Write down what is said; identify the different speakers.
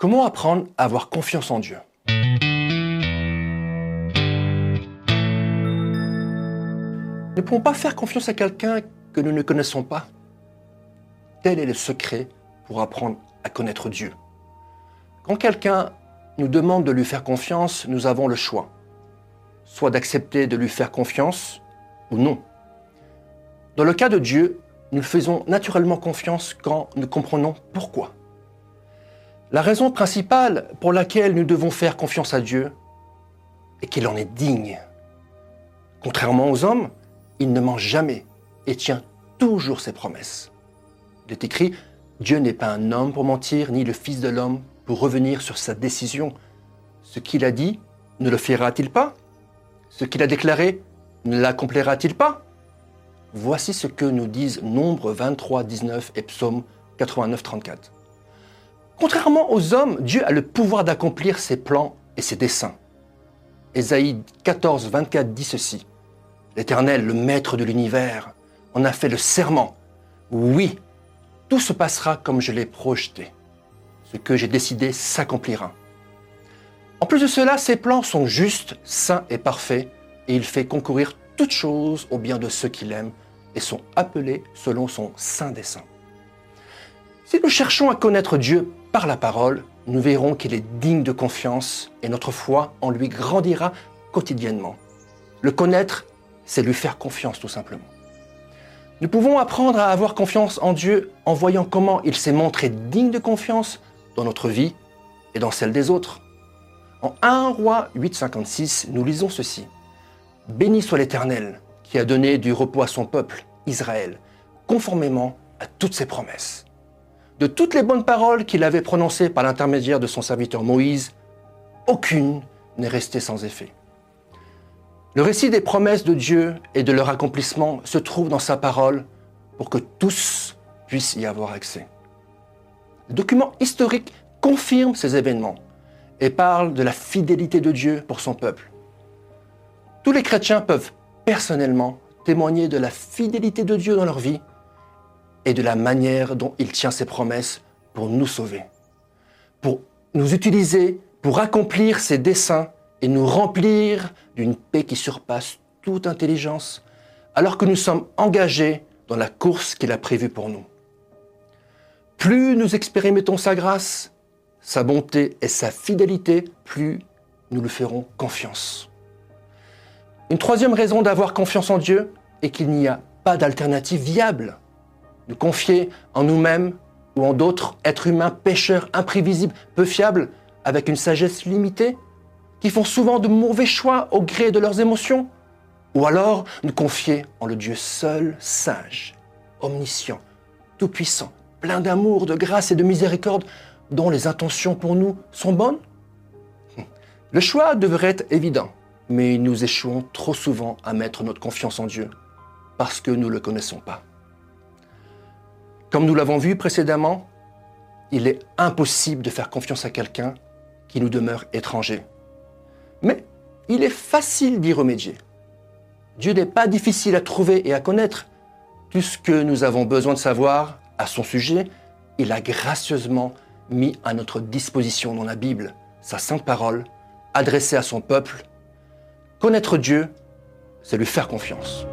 Speaker 1: Comment apprendre à avoir confiance en Dieu? Ne pouvons pas faire confiance à quelqu'un que nous ne connaissons pas. Tel est le secret pour apprendre à connaître Dieu. Quand quelqu'un nous demande de lui faire confiance, nous avons le choix. Soit d'accepter de lui faire confiance ou non. Dans le cas de Dieu, nous faisons naturellement confiance quand nous comprenons pourquoi. La raison principale pour laquelle nous devons faire confiance à Dieu est qu'il en est digne. Contrairement aux hommes, il ne ment jamais et tient toujours ses promesses. Il est écrit, Dieu n'est pas un homme pour mentir, ni le Fils de l'homme pour revenir sur sa décision. Ce qu'il a dit, ne le fera-t-il pas? Ce qu'il a déclaré, ne l'accomplira-t-il pas Voici ce que nous disent Nombre 23, 19 et Psaume 89, 34. Contrairement aux hommes, Dieu a le pouvoir d'accomplir ses plans et ses desseins. Ésaïe 14, 24 dit ceci. L'Éternel, le Maître de l'univers, en a fait le serment. Oui, tout se passera comme je l'ai projeté. Ce que j'ai décidé s'accomplira. En plus de cela, ses plans sont justes, saints et parfaits, et il fait concourir toutes choses au bien de ceux qu'il aime et sont appelés selon son saint dessein. Si nous cherchons à connaître Dieu par la parole, nous verrons qu'il est digne de confiance et notre foi en lui grandira quotidiennement. Le connaître, c'est lui faire confiance tout simplement. Nous pouvons apprendre à avoir confiance en Dieu en voyant comment il s'est montré digne de confiance dans notre vie et dans celle des autres. En 1 roi 8,56, nous lisons ceci. Béni soit l'Éternel qui a donné du repos à son peuple, Israël, conformément à toutes ses promesses. De toutes les bonnes paroles qu'il avait prononcées par l'intermédiaire de son serviteur Moïse, aucune n'est restée sans effet. Le récit des promesses de Dieu et de leur accomplissement se trouve dans sa parole pour que tous puissent y avoir accès. Le document historique confirme ces événements et parle de la fidélité de Dieu pour son peuple. Tous les chrétiens peuvent personnellement témoigner de la fidélité de Dieu dans leur vie et de la manière dont il tient ses promesses pour nous sauver, pour nous utiliser, pour accomplir ses desseins et nous remplir d'une paix qui surpasse toute intelligence, alors que nous sommes engagés dans la course qu'il a prévue pour nous. Plus nous expérimentons sa grâce, sa bonté et sa fidélité, plus nous lui ferons confiance. Une troisième raison d'avoir confiance en Dieu est qu'il n'y a pas d'alternative viable. Nous confier en nous-mêmes ou en d'autres êtres humains pécheurs, imprévisibles, peu fiables, avec une sagesse limitée, qui font souvent de mauvais choix au gré de leurs émotions. Ou alors nous confier en le Dieu seul, sage, omniscient, tout-puissant, plein d'amour, de grâce et de miséricorde, dont les intentions pour nous sont bonnes? Le choix devrait être évident, mais nous échouons trop souvent à mettre notre confiance en Dieu parce que nous ne le connaissons pas. Comme nous l'avons vu précédemment, il est impossible de faire confiance à quelqu'un qui nous demeure étranger. Mais il est facile d'y remédier. Dieu n'est pas difficile à trouver et à connaître. Tout ce que nous avons besoin de savoir à son sujet, il a gracieusement mis à notre disposition dans la Bible, sa sainte parole, adressée à son peuple. Connaître Dieu, c'est lui faire confiance.